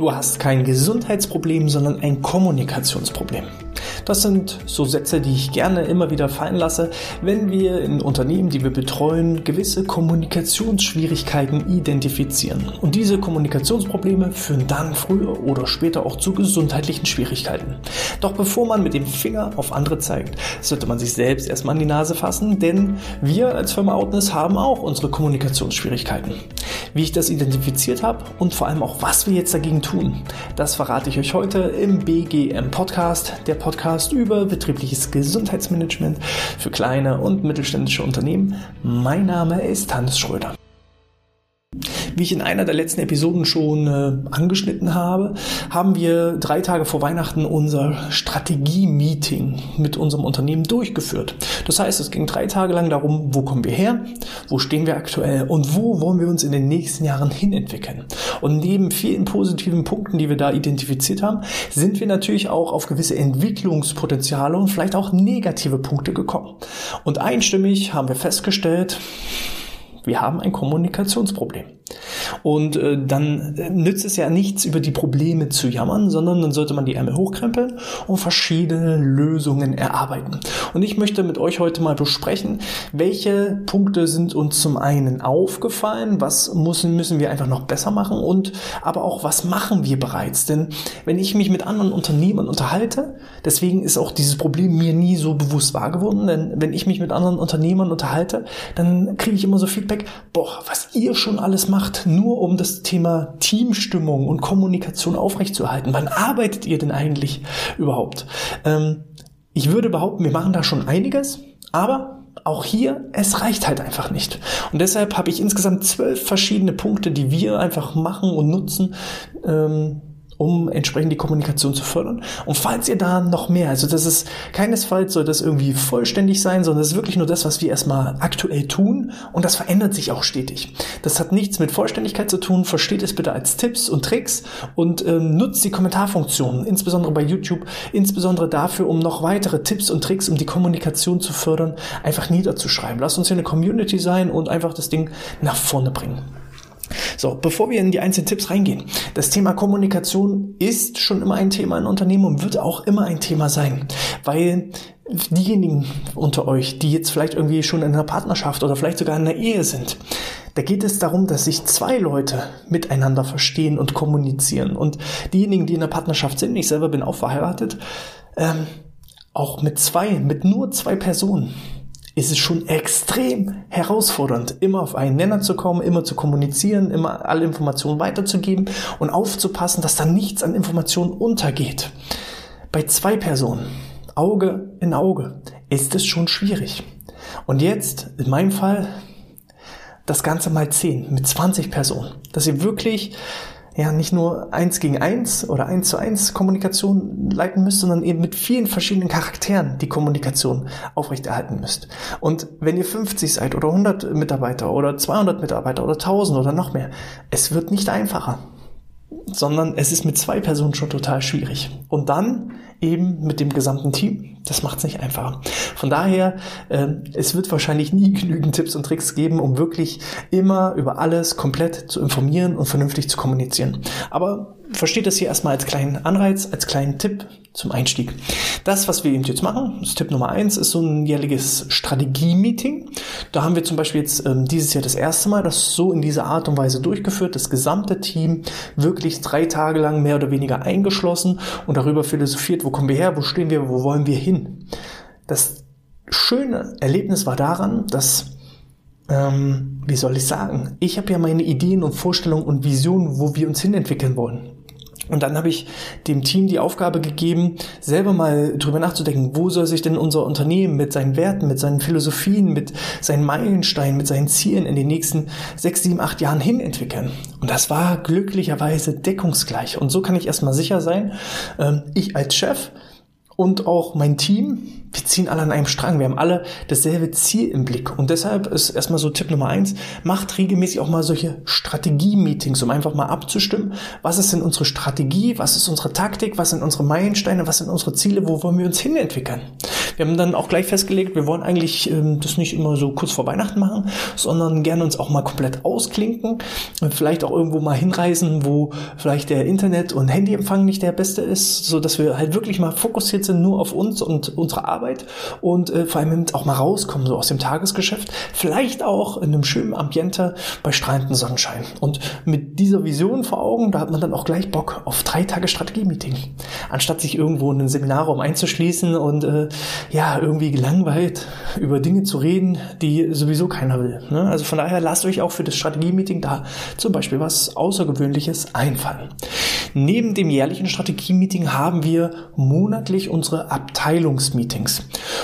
Du hast kein Gesundheitsproblem, sondern ein Kommunikationsproblem. Das sind so Sätze, die ich gerne immer wieder fallen lasse, wenn wir in Unternehmen, die wir betreuen, gewisse Kommunikationsschwierigkeiten identifizieren. Und diese Kommunikationsprobleme führen dann früher oder später auch zu gesundheitlichen Schwierigkeiten. Doch bevor man mit dem Finger auf andere zeigt, sollte man sich selbst erstmal an die Nase fassen, denn wir als Firma Outness haben auch unsere Kommunikationsschwierigkeiten. Wie ich das identifiziert habe und vor allem auch, was wir jetzt dagegen tun, das verrate ich euch heute im BGM Podcast, der Podcast über betriebliches Gesundheitsmanagement für kleine und mittelständische Unternehmen. Mein Name ist Hannes Schröder. Wie ich in einer der letzten Episoden schon äh, angeschnitten habe, haben wir drei Tage vor Weihnachten unser Strategie-Meeting mit unserem Unternehmen durchgeführt. Das heißt, es ging drei Tage lang darum, wo kommen wir her, wo stehen wir aktuell und wo wollen wir uns in den nächsten Jahren hinentwickeln. Und neben vielen positiven Punkten, die wir da identifiziert haben, sind wir natürlich auch auf gewisse Entwicklungspotenziale und vielleicht auch negative Punkte gekommen. Und einstimmig haben wir festgestellt, wir haben ein Kommunikationsproblem. Und äh, dann nützt es ja nichts, über die Probleme zu jammern, sondern dann sollte man die Ärmel hochkrempeln und verschiedene Lösungen erarbeiten. Und ich möchte mit euch heute mal besprechen, welche Punkte sind uns zum einen aufgefallen, was müssen, müssen wir einfach noch besser machen und aber auch, was machen wir bereits. Denn wenn ich mich mit anderen Unternehmern unterhalte, deswegen ist auch dieses Problem mir nie so bewusst wahr geworden, denn wenn ich mich mit anderen Unternehmern unterhalte, dann kriege ich immer so Feedback, boah, was ihr schon alles macht, nur um das Thema Teamstimmung und Kommunikation aufrechtzuerhalten. Wann arbeitet ihr denn eigentlich überhaupt? Ähm, ich würde behaupten, wir machen da schon einiges, aber auch hier, es reicht halt einfach nicht. Und deshalb habe ich insgesamt zwölf verschiedene Punkte, die wir einfach machen und nutzen, ähm, um entsprechend die Kommunikation zu fördern. Und falls ihr da noch mehr, also das ist keinesfalls soll das irgendwie vollständig sein, sondern das ist wirklich nur das, was wir erstmal aktuell tun und das verändert sich auch stetig. Das hat nichts mit Vollständigkeit zu tun, versteht es bitte als Tipps und Tricks und ähm, nutzt die Kommentarfunktion, insbesondere bei YouTube, insbesondere dafür, um noch weitere Tipps und Tricks, um die Kommunikation zu fördern, einfach niederzuschreiben. Lasst uns hier eine Community sein und einfach das Ding nach vorne bringen. So, bevor wir in die einzelnen Tipps reingehen. Das Thema Kommunikation ist schon immer ein Thema in Unternehmen und wird auch immer ein Thema sein, weil diejenigen unter euch, die jetzt vielleicht irgendwie schon in einer Partnerschaft oder vielleicht sogar in einer Ehe sind, da geht es darum, dass sich zwei Leute miteinander verstehen und kommunizieren. Und diejenigen, die in einer Partnerschaft sind, ich selber bin auch verheiratet, ähm, auch mit zwei, mit nur zwei Personen ist es schon extrem herausfordernd, immer auf einen Nenner zu kommen, immer zu kommunizieren, immer alle Informationen weiterzugeben und aufzupassen, dass da nichts an Informationen untergeht. Bei zwei Personen, Auge in Auge, ist es schon schwierig. Und jetzt, in meinem Fall, das Ganze mal zehn mit 20 Personen, dass ihr wirklich ja nicht nur eins gegen eins oder eins zu eins Kommunikation leiten müsst, sondern eben mit vielen verschiedenen Charakteren die Kommunikation aufrechterhalten müsst. Und wenn ihr 50 seid oder 100 Mitarbeiter oder 200 Mitarbeiter oder 1000 oder noch mehr, es wird nicht einfacher sondern es ist mit zwei Personen schon total schwierig. Und dann eben mit dem gesamten Team. Das macht es nicht einfacher. Von daher, äh, es wird wahrscheinlich nie genügend Tipps und Tricks geben, um wirklich immer über alles komplett zu informieren und vernünftig zu kommunizieren. Aber versteht das hier erstmal als kleinen Anreiz, als kleinen Tipp zum Einstieg. Das, was wir eben jetzt machen, das Tipp Nummer eins, ist so ein jährliges Strategie-Meeting. Da haben wir zum Beispiel jetzt ähm, dieses Jahr das erste Mal das so in dieser Art und Weise durchgeführt. Das gesamte Team wirklich drei Tage lang mehr oder weniger eingeschlossen und darüber philosophiert, wo kommen wir her, wo stehen wir, wo wollen wir hin. Das schöne Erlebnis war daran, dass ähm, wie soll ich sagen, ich habe ja meine Ideen und Vorstellungen und Visionen, wo wir uns hinentwickeln wollen. Und dann habe ich dem Team die Aufgabe gegeben, selber mal drüber nachzudenken, wo soll sich denn unser Unternehmen mit seinen Werten, mit seinen Philosophien, mit seinen Meilensteinen, mit seinen Zielen in den nächsten sechs, sieben, acht Jahren hin entwickeln. Und das war glücklicherweise deckungsgleich. Und so kann ich erstmal sicher sein, ähm, ich als Chef und auch mein Team, wir ziehen alle an einem Strang. Wir haben alle dasselbe Ziel im Blick. Und deshalb ist erstmal so Tipp Nummer eins, macht regelmäßig auch mal solche Strategie-Meetings, um einfach mal abzustimmen, was ist denn unsere Strategie, was ist unsere Taktik, was sind unsere Meilensteine, was sind unsere Ziele, wo wollen wir uns hinentwickeln. Wir haben dann auch gleich festgelegt, wir wollen eigentlich ähm, das nicht immer so kurz vor Weihnachten machen, sondern gerne uns auch mal komplett ausklinken, vielleicht auch irgendwo mal hinreisen, wo vielleicht der Internet- und Handyempfang nicht der beste ist, so dass wir halt wirklich mal fokussiert sind nur auf uns und unsere Arbeit und äh, vor allem auch mal rauskommen so aus dem Tagesgeschäft, vielleicht auch in einem schönen Ambiente bei strahlendem Sonnenschein. Und mit dieser Vision vor Augen, da hat man dann auch gleich Bock auf drei Tage Strategie-Meeting, anstatt sich irgendwo in einen Seminarraum einzuschließen und äh, ja irgendwie gelangweilt über Dinge zu reden, die sowieso keiner will. Ne? Also von daher lasst euch auch für das Strategie-Meeting da zum Beispiel was Außergewöhnliches einfallen. Neben dem jährlichen Strategie-Meeting haben wir monatlich unsere Abteilungsmeetings.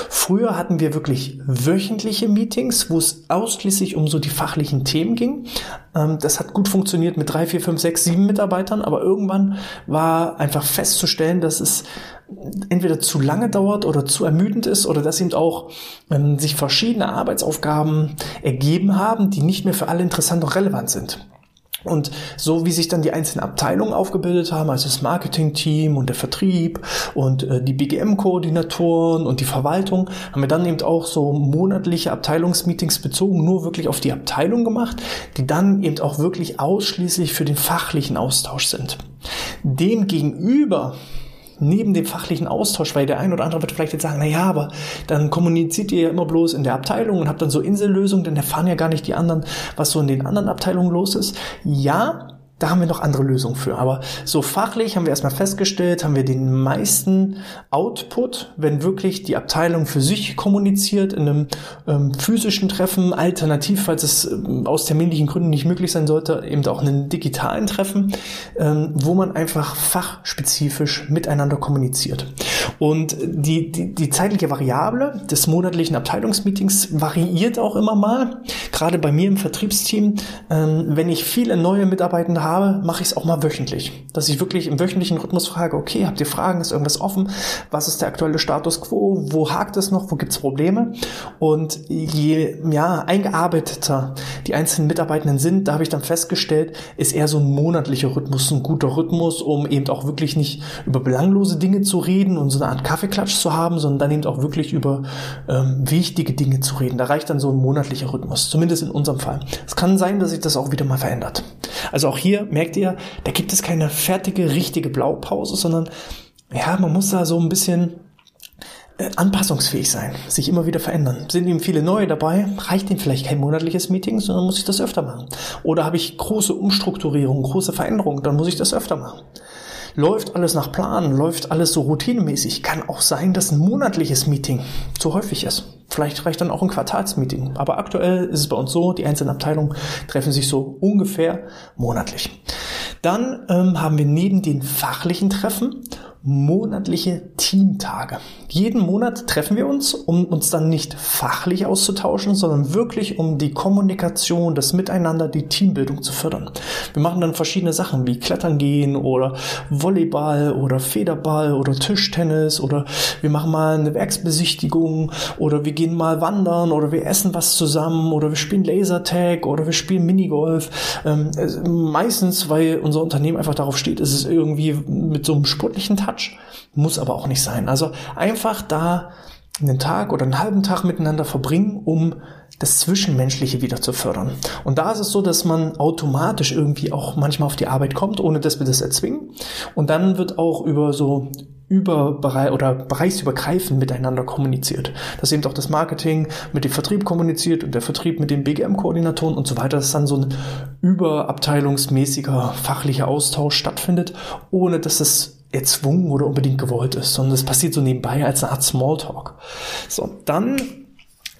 Früher hatten wir wirklich wöchentliche Meetings, wo es ausschließlich um so die fachlichen Themen ging. Ähm, das hat gut funktioniert mit drei, vier, fünf, sechs, sieben Mitarbeitern, aber irgendwann war einfach festzustellen, dass es entweder zu lange dauert oder zu ermüdend ist oder dass eben auch ähm, sich verschiedene Arbeitsaufgaben ergeben haben, die nicht mehr für alle interessant und relevant sind. Und so wie sich dann die einzelnen Abteilungen aufgebildet haben, also das Marketing-Team und der Vertrieb und äh, die BGM-Koordinatoren und die Verwaltung, haben wir dann eben auch so monatliche Abteilungsmeetings bezogen, nur wirklich auf die Abteilung gemacht, die dann eben auch wirklich ausschließlich für den fachlichen Austausch sind. Demgegenüber neben dem fachlichen Austausch, weil der ein oder andere wird vielleicht jetzt sagen, na ja, aber dann kommuniziert ihr ja immer bloß in der Abteilung und habt dann so Insellösungen, dann erfahren ja gar nicht die anderen, was so in den anderen Abteilungen los ist. Ja, da haben wir noch andere Lösungen für. Aber so fachlich haben wir erstmal festgestellt, haben wir den meisten Output, wenn wirklich die Abteilung für sich kommuniziert in einem ähm, physischen Treffen, alternativ, falls es ähm, aus terminlichen Gründen nicht möglich sein sollte, eben auch einen digitalen Treffen, ähm, wo man einfach fachspezifisch miteinander kommuniziert. Und die, die, die zeitliche Variable des monatlichen Abteilungsmeetings variiert auch immer mal. Gerade bei mir im Vertriebsteam, ähm, wenn ich viele neue Mitarbeitende habe, mache ich es auch mal wöchentlich. Dass ich wirklich im wöchentlichen Rhythmus frage, okay, habt ihr Fragen, ist irgendwas offen? Was ist der aktuelle Status quo? Wo hakt es noch? Wo gibt es Probleme? Und je ja, eingearbeiteter die einzelnen Mitarbeitenden sind, da habe ich dann festgestellt, ist eher so ein monatlicher Rhythmus ein guter Rhythmus, um eben auch wirklich nicht über belanglose Dinge zu reden und so eine Art Kaffeeklatsch zu haben, sondern dann eben auch wirklich über ähm, wichtige Dinge zu reden. Da reicht dann so ein monatlicher Rhythmus, zumindest in unserem Fall. Es kann sein, dass sich das auch wieder mal verändert. Also auch hier hier merkt ihr, da gibt es keine fertige, richtige Blaupause, sondern ja, man muss da so ein bisschen äh, anpassungsfähig sein, sich immer wieder verändern. Sind ihm viele neue dabei, reicht ihm vielleicht kein monatliches Meeting, sondern muss ich das öfter machen. Oder habe ich große Umstrukturierungen, große Veränderungen, dann muss ich das öfter machen. Läuft alles nach Plan, läuft alles so routinemäßig, kann auch sein, dass ein monatliches Meeting zu häufig ist. Vielleicht reicht dann auch ein Quartalsmeeting. Aber aktuell ist es bei uns so, die einzelnen Abteilungen treffen sich so ungefähr monatlich. Dann ähm, haben wir neben den fachlichen Treffen monatliche Teamtage. Jeden Monat treffen wir uns, um uns dann nicht fachlich auszutauschen, sondern wirklich um die Kommunikation, das Miteinander, die Teambildung zu fördern. Wir machen dann verschiedene Sachen wie Klettern gehen oder Volleyball oder Federball oder Tischtennis oder wir machen mal eine Werksbesichtigung oder wir gehen mal wandern oder wir essen was zusammen oder wir spielen Lasertag oder wir spielen Minigolf. Ähm, meistens, weil unser Unternehmen einfach darauf steht, ist es irgendwie mit so einem sportlichen Touch Quatsch, muss aber auch nicht sein. Also einfach da einen Tag oder einen halben Tag miteinander verbringen, um das Zwischenmenschliche wieder zu fördern. Und da ist es so, dass man automatisch irgendwie auch manchmal auf die Arbeit kommt, ohne dass wir das erzwingen. Und dann wird auch über so über oder bereichsübergreifend miteinander kommuniziert. Dass eben auch das Marketing mit dem Vertrieb kommuniziert und der Vertrieb mit den BGM-Koordinatoren und so weiter, dass dann so ein überabteilungsmäßiger fachlicher Austausch stattfindet, ohne dass es erzwungen oder unbedingt gewollt ist, sondern es passiert so nebenbei als eine Art Smalltalk. So, dann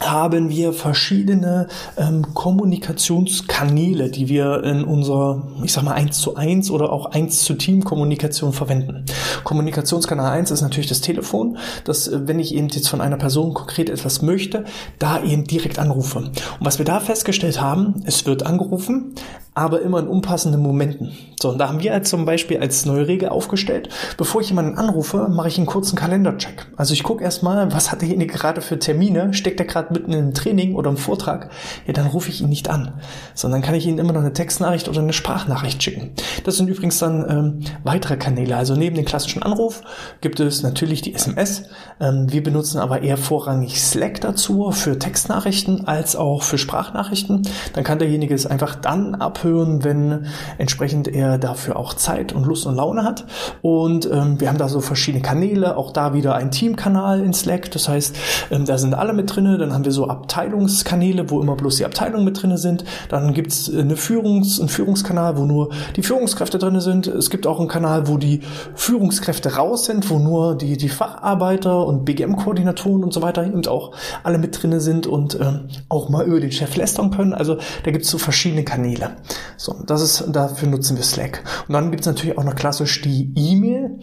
haben wir verschiedene ähm, Kommunikationskanäle, die wir in unserer, ich sag mal, 1 zu 1 oder auch 1 zu Team Kommunikation verwenden. Kommunikationskanal 1 ist natürlich das Telefon, dass äh, wenn ich eben jetzt von einer Person konkret etwas möchte, da eben direkt anrufe. Und was wir da festgestellt haben, es wird angerufen, aber immer in unpassenden Momenten. So, und da haben wir jetzt zum Beispiel als neue Regel aufgestellt, bevor ich jemanden anrufe, mache ich einen kurzen Kalendercheck. Also ich gucke erstmal, was hat derjenige gerade für Termine, steckt er gerade mitten einem Training oder einem Vortrag, ja, dann rufe ich ihn nicht an, sondern kann ich ihm immer noch eine Textnachricht oder eine Sprachnachricht schicken. Das sind übrigens dann ähm, weitere Kanäle. Also neben dem klassischen Anruf gibt es natürlich die SMS. Ähm, wir benutzen aber eher vorrangig Slack dazu für Textnachrichten als auch für Sprachnachrichten. Dann kann derjenige es einfach dann abhören, wenn entsprechend er dafür auch Zeit und Lust und Laune hat. Und ähm, wir haben da so verschiedene Kanäle, auch da wieder ein Teamkanal in Slack. Das heißt, ähm, da sind alle mit drinne. Dann haben wir so Abteilungskanäle, wo immer bloß die Abteilungen mit drinne sind. Dann gibt's eine Führungs-, einen Führungskanal, wo nur die Führungskräfte drinne sind. Es gibt auch einen Kanal, wo die Führungskräfte raus sind, wo nur die, die Facharbeiter und BGM-Koordinatoren und so weiter eben auch alle mit drinne sind und ähm, auch mal über den Chef lästern können. Also da gibt's so verschiedene Kanäle. So, das ist, dafür nutzen wir Slack. Und dann gibt es natürlich auch noch klassisch die E-Mail,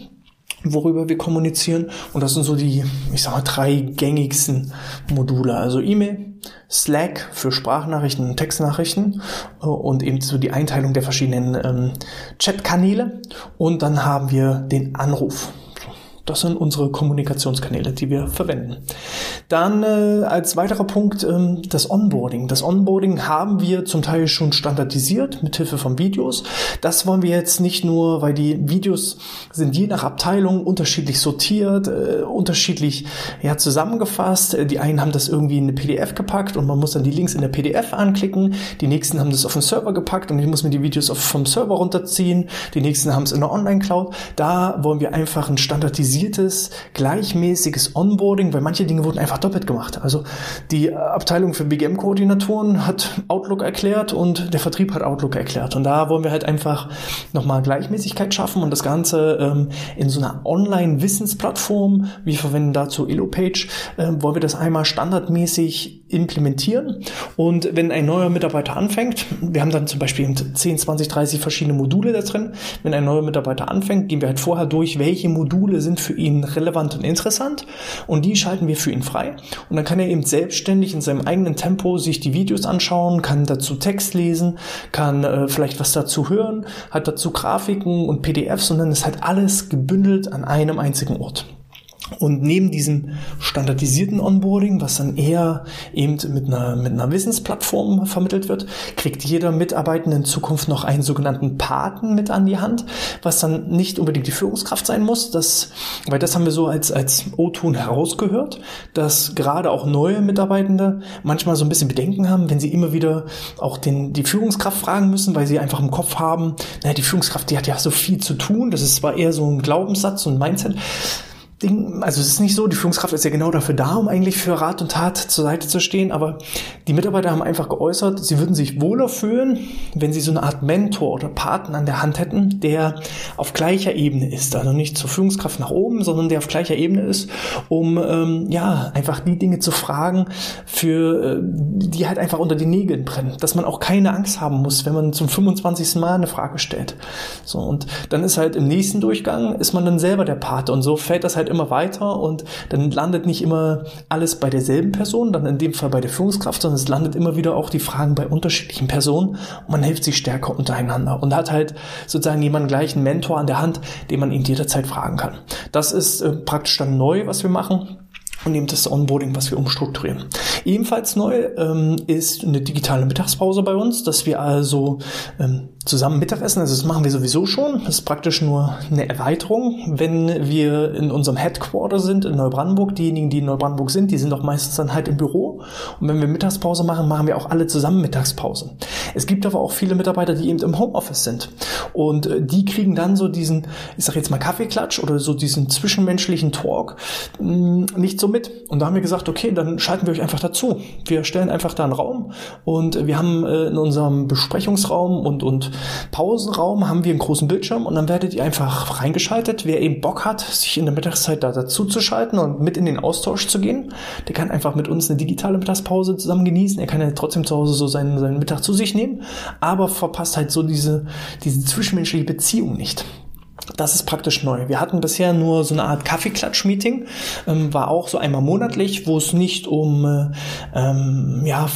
worüber wir kommunizieren. Und das sind so die, ich sag mal, drei gängigsten Module. Also E-Mail, Slack für Sprachnachrichten und Textnachrichten äh, und eben so die Einteilung der verschiedenen ähm, Chatkanäle. Und dann haben wir den Anruf. Das sind unsere Kommunikationskanäle, die wir verwenden. Dann äh, als weiterer Punkt ähm, das Onboarding. Das Onboarding haben wir zum Teil schon standardisiert mit Hilfe von Videos. Das wollen wir jetzt nicht nur, weil die Videos sind je nach Abteilung unterschiedlich sortiert, äh, unterschiedlich ja, zusammengefasst. Äh, die einen haben das irgendwie in eine PDF gepackt und man muss dann die Links in der PDF anklicken. Die nächsten haben das auf den Server gepackt und ich muss mir die Videos vom Server runterziehen. Die nächsten haben es in der Online-Cloud. Da wollen wir einfach ein standardisiertes standardisiertes, gleichmäßiges Onboarding, weil manche Dinge wurden einfach doppelt gemacht. Also die Abteilung für BGM-Koordinatoren hat Outlook erklärt und der Vertrieb hat Outlook erklärt. Und da wollen wir halt einfach nochmal Gleichmäßigkeit schaffen und das Ganze ähm, in so einer Online-Wissensplattform, wir verwenden dazu Elopage, äh, wollen wir das einmal standardmäßig implementieren. Und wenn ein neuer Mitarbeiter anfängt, wir haben dann zum Beispiel 10, 20, 30 verschiedene Module da drin. Wenn ein neuer Mitarbeiter anfängt, gehen wir halt vorher durch, welche Module sind für ihn relevant und interessant und die schalten wir für ihn frei und dann kann er eben selbstständig in seinem eigenen Tempo sich die Videos anschauen, kann dazu Text lesen, kann äh, vielleicht was dazu hören, hat dazu Grafiken und PDFs und dann ist halt alles gebündelt an einem einzigen Ort. Und neben diesem standardisierten Onboarding, was dann eher eben mit einer, mit einer Wissensplattform vermittelt wird, kriegt jeder Mitarbeitende in Zukunft noch einen sogenannten Paten mit an die Hand, was dann nicht unbedingt die Führungskraft sein muss, das, weil das haben wir so als, als O-Ton herausgehört, dass gerade auch neue Mitarbeitende manchmal so ein bisschen Bedenken haben, wenn sie immer wieder auch den, die Führungskraft fragen müssen, weil sie einfach im Kopf haben, naja, die Führungskraft, die hat ja so viel zu tun, das ist zwar eher so ein Glaubenssatz und Mindset, Ding, also es ist nicht so, die Führungskraft ist ja genau dafür da, um eigentlich für Rat und Tat zur Seite zu stehen, aber die Mitarbeiter haben einfach geäußert, sie würden sich wohler fühlen, wenn sie so eine Art Mentor oder Partner an der Hand hätten, der auf gleicher Ebene ist, also nicht zur Führungskraft nach oben, sondern der auf gleicher Ebene ist, um ähm, ja einfach die Dinge zu fragen, für äh, die halt einfach unter die Nägeln brennen, dass man auch keine Angst haben muss, wenn man zum 25. Mal eine Frage stellt. So und dann ist halt im nächsten Durchgang ist man dann selber der Pate und so fällt das halt immer weiter und dann landet nicht immer alles bei derselben Person, dann in dem Fall bei der Führungskraft, sondern es landet immer wieder auch die Fragen bei unterschiedlichen Personen und man hilft sich stärker untereinander und hat halt sozusagen jemanden gleichen Mentor an der Hand, den man ihn jederzeit fragen kann. Das ist äh, praktisch dann neu, was wir machen und eben das Onboarding, was wir umstrukturieren. Ebenfalls neu ähm, ist eine digitale Mittagspause bei uns, dass wir also ähm, zusammen Mittagessen, also das machen wir sowieso schon, das ist praktisch nur eine Erweiterung. Wenn wir in unserem Headquarter sind in Neubrandenburg, diejenigen, die in Neubrandenburg sind, die sind doch meistens dann halt im Büro. Und wenn wir Mittagspause machen, machen wir auch alle zusammen Mittagspause. Es gibt aber auch viele Mitarbeiter, die eben im Homeoffice sind. Und äh, die kriegen dann so diesen, ich sag jetzt mal Kaffeeklatsch oder so diesen zwischenmenschlichen Talk mh, mm, nicht so mit. Und da haben wir gesagt, okay, dann schalten wir euch einfach dazu. Wir stellen einfach da einen Raum und wir haben äh, in unserem Besprechungsraum und, und Pausenraum haben wir einen großen Bildschirm und dann werdet ihr einfach reingeschaltet. Wer eben Bock hat, sich in der Mittagszeit da dazu zu schalten und mit in den Austausch zu gehen, der kann einfach mit uns eine digitale Mittagspause zusammen genießen. Er kann ja trotzdem zu Hause so seinen, seinen Mittag zu sich nehmen, aber verpasst halt so diese, diese zwischenmenschliche Beziehung nicht. Das ist praktisch neu. Wir hatten bisher nur so eine Art Kaffeeklatsch-Meeting, ähm, war auch so einmal monatlich, wo es nicht um äh, ähm, ja,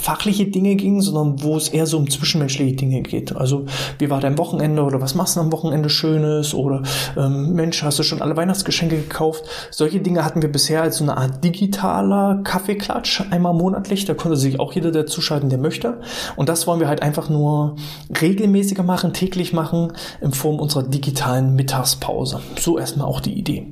fachliche Dinge ging, sondern wo es eher so um zwischenmenschliche Dinge geht. Also wie war dein Wochenende oder was machst du am Wochenende Schönes oder ähm, Mensch, hast du schon alle Weihnachtsgeschenke gekauft? Solche Dinge hatten wir bisher als so eine Art digitaler Kaffeeklatsch einmal monatlich. Da konnte sich auch jeder dazuschalten, der möchte. Und das wollen wir halt einfach nur regelmäßiger machen, täglich machen, in Form unserer digitalen digitalen Mittagspause. So erstmal auch die Idee.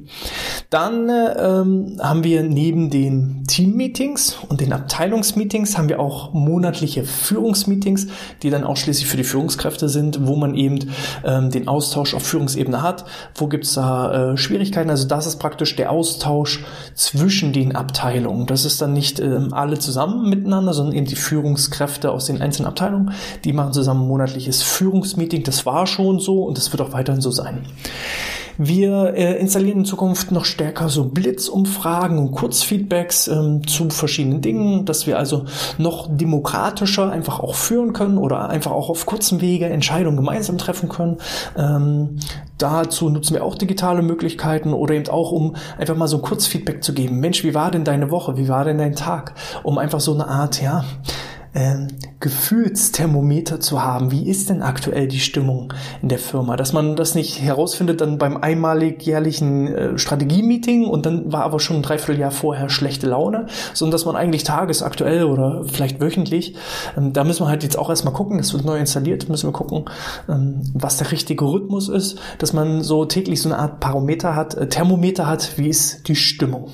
Dann ähm, haben wir neben den Teammeetings und den Abteilungsmeetings haben wir auch monatliche Führungsmeetings, die dann ausschließlich für die Führungskräfte sind, wo man eben ähm, den Austausch auf Führungsebene hat. Wo gibt es da äh, Schwierigkeiten? Also das ist praktisch der Austausch zwischen den Abteilungen. Das ist dann nicht ähm, alle zusammen miteinander, sondern eben die Führungskräfte aus den einzelnen Abteilungen. Die machen zusammen monatliches Führungsmeeting. Das war schon so und das wird auch weiterhin so sein. Wir äh, installieren in Zukunft noch stärker so Blitzumfragen und Kurzfeedbacks ähm, zu verschiedenen Dingen, dass wir also noch demokratischer einfach auch führen können oder einfach auch auf kurzem Wege Entscheidungen gemeinsam treffen können. Ähm, dazu nutzen wir auch digitale Möglichkeiten oder eben auch, um einfach mal so ein Kurzfeedback zu geben. Mensch, wie war denn deine Woche? Wie war denn dein Tag? Um einfach so eine Art, ja, ähm, Gefühlsthermometer zu haben. Wie ist denn aktuell die Stimmung in der Firma? Dass man das nicht herausfindet dann beim einmalig jährlichen äh, Strategie-Meeting und dann war aber schon ein Dreivierteljahr vorher schlechte Laune, sondern dass man eigentlich tagesaktuell oder vielleicht wöchentlich, ähm, da müssen wir halt jetzt auch erstmal gucken, das wird neu installiert, müssen wir gucken, ähm, was der richtige Rhythmus ist, dass man so täglich so eine Art Parameter hat, äh, Thermometer hat, wie ist die Stimmung.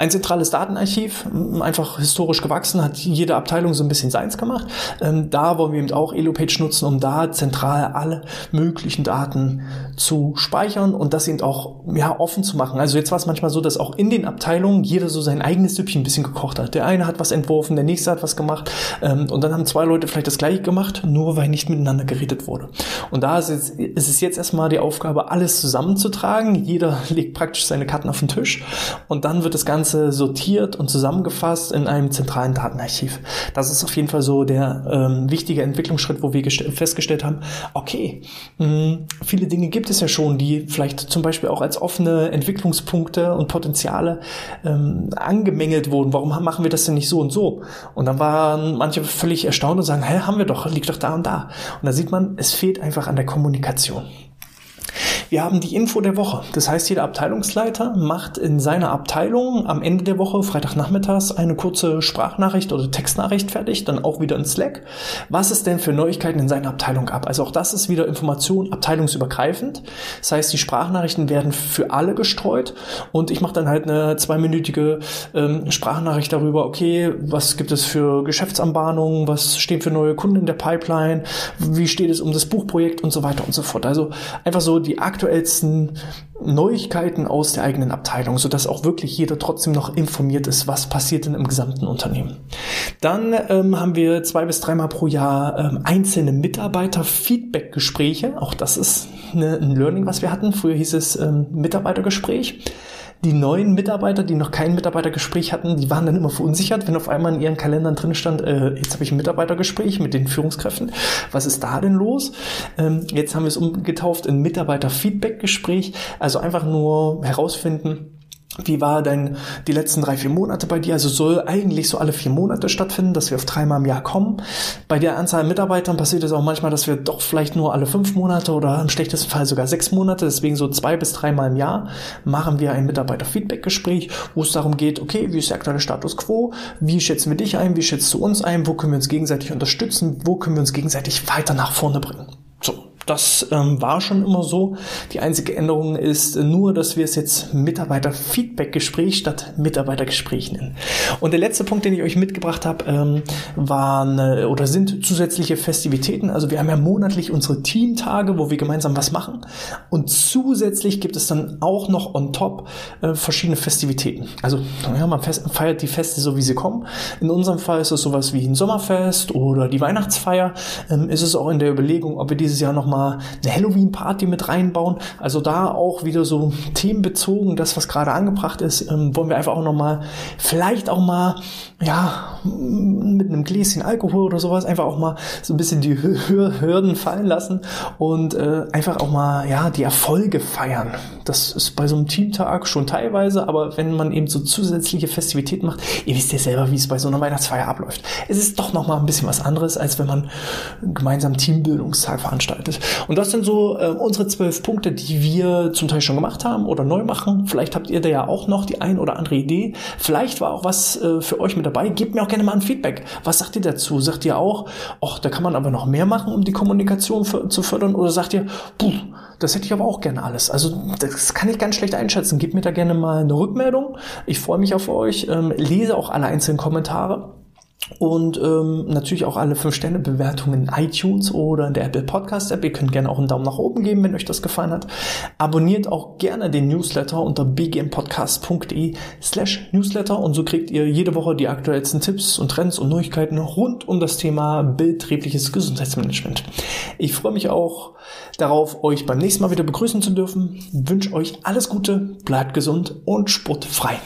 Ein zentrales Datenarchiv, einfach historisch gewachsen, hat jede Abteilung so ein bisschen seins gemacht. Ähm, da wollen wir eben auch Elopage nutzen, um da zentral alle möglichen Daten zu speichern und das eben auch ja, offen zu machen. Also jetzt war es manchmal so, dass auch in den Abteilungen jeder so sein eigenes Süppchen ein bisschen gekocht hat. Der eine hat was entworfen, der nächste hat was gemacht ähm, und dann haben zwei Leute vielleicht das gleiche gemacht, nur weil nicht miteinander geredet wurde. Und da ist es, ist es jetzt erstmal die Aufgabe, alles zusammenzutragen. Jeder legt praktisch seine Karten auf den Tisch und dann wird das Ganze sortiert und zusammengefasst in einem zentralen Datenarchiv. Das ist auf jeden Fall so der ähm, wichtige Entwicklungsschritt, wo wir festgestellt haben, okay, mh, hm, viele Dinge gibt es ja schon, die vielleicht zum Beispiel auch als offene Entwicklungspunkte und Potenziale ähm, angemängelt wurden. Warum machen wir das denn nicht so und so? Und dann waren manche völlig erstaunt und sagen, hä, haben wir doch, liegt doch da und da. Und da sieht man, es fehlt einfach an der Kommunikation. Wir haben die Info der Woche. Das heißt, jeder Abteilungsleiter macht in seiner Abteilung am Ende der Woche, Freitagnachmittags, eine kurze Sprachnachricht oder Textnachricht fertig, dann auch wieder in Slack. Was ist denn für Neuigkeiten in seiner Abteilung ab? Also auch das ist wieder Information abteilungsübergreifend. Das heißt, die Sprachnachrichten werden für alle gestreut und ich mache dann halt eine zweiminütige ähm, Sprachnachricht darüber, okay, was gibt es für Geschäftsanbahnungen, was stehen für neue Kunden in der Pipeline, wie steht es um das Buchprojekt und so weiter und so fort. Also einfach so die aktuellsten Neuigkeiten aus der eigenen Abteilung, sodass auch wirklich jeder trotzdem noch informiert ist, was passiert denn im gesamten Unternehmen. Dann ähm, haben wir zwei bis dreimal pro Jahr ähm, einzelne Mitarbeiter-Feedback-Gespräche. Auch das ist eine, ein Learning, was wir hatten. Früher hieß es ähm, Mitarbeitergespräch die neuen Mitarbeiter, die noch kein Mitarbeitergespräch hatten, die waren dann immer verunsichert, wenn auf einmal in ihren Kalendern drin stand, äh, jetzt habe ich ein Mitarbeitergespräch mit den Führungskräften. Was ist da denn los? Ähm, jetzt haben wir es umgetauft in Mitarbeiter-Feedback-Gespräch. Also einfach nur herausfinden, wie war denn die letzten drei, vier Monate bei dir? Also soll eigentlich so alle vier Monate stattfinden, dass wir auf dreimal im Jahr kommen. Bei der Anzahl Mitarbeitern passiert es auch manchmal, dass wir doch vielleicht nur alle fünf Monate oder im schlechtesten Fall sogar sechs Monate, deswegen so zwei bis dreimal im Jahr machen wir ein Mitarbeiter-Feedback-Gespräch, wo es darum geht, okay, wie ist der aktuelle Status quo? Wie schätzen wir dich ein? Wie schätzt du uns ein? Wo können wir uns gegenseitig unterstützen? Wo können wir uns gegenseitig weiter nach vorne bringen? So, das ähm, war schon immer so. Die einzige Änderung ist nur, dass wir es jetzt Mitarbeiter-Feedback-Gespräch statt Mitarbeitergespräch nennen. Und der letzte Punkt, den ich euch mitgebracht habe, ähm, waren äh, oder sind zusätzliche Festivitäten. Also wir haben ja monatlich unsere Teamtage, wo wir gemeinsam was machen. Und zusätzlich gibt es dann auch noch on top äh, verschiedene Festivitäten. Also ja, man feiert die Feste so, wie sie kommen. In unserem Fall ist es sowas wie ein Sommerfest oder die Weihnachtsfeier. Ähm, ist es auch in der Überlegung, ob wir dieses Jahr noch mal eine Halloween-Party mit reinbauen. Also da auch wieder so themenbezogen, das, was gerade angebracht ist, ähm, wollen wir einfach auch nochmal, vielleicht auch mal, ja, mit einem Gläschen Alkohol oder sowas, einfach auch mal so ein bisschen die Hürden fallen lassen und äh, einfach auch mal, ja, die Erfolge feiern. Das ist bei so einem Teamtag schon teilweise, aber wenn man eben so zusätzliche Festivitäten macht, ihr wisst ja selber, wie es bei so einer Weihnachtsfeier abläuft. Es ist doch nochmal ein bisschen was anderes, als wenn man gemeinsam Teambildungstag veranstaltet. Und das sind so äh, unsere zwölf Punkte, die wir zum Teil schon gemacht haben oder neu machen. Vielleicht habt ihr da ja auch noch die ein oder andere Idee. Vielleicht war auch was äh, für euch mit dabei. Gebt mir auch gerne mal ein Feedback. Was sagt ihr dazu? Sagt ihr auch, ach, da kann man aber noch mehr machen, um die Kommunikation zu fördern? Oder sagt ihr, puh, das hätte ich aber auch gerne alles. Also das kann ich ganz schlecht einschätzen. Gebt mir da gerne mal eine Rückmeldung. Ich freue mich auf euch. Ähm, lese auch alle einzelnen Kommentare. Und ähm, natürlich auch alle 5-Sterne-Bewertungen in iTunes oder in der Apple Podcast-App. Ihr könnt gerne auch einen Daumen nach oben geben, wenn euch das gefallen hat. Abonniert auch gerne den Newsletter unter bgmpodcast.de slash Newsletter und so kriegt ihr jede Woche die aktuellsten Tipps und Trends und Neuigkeiten rund um das Thema betriebliches Gesundheitsmanagement. Ich freue mich auch darauf, euch beim nächsten Mal wieder begrüßen zu dürfen. wünsche euch alles Gute, bleibt gesund und sportfrei.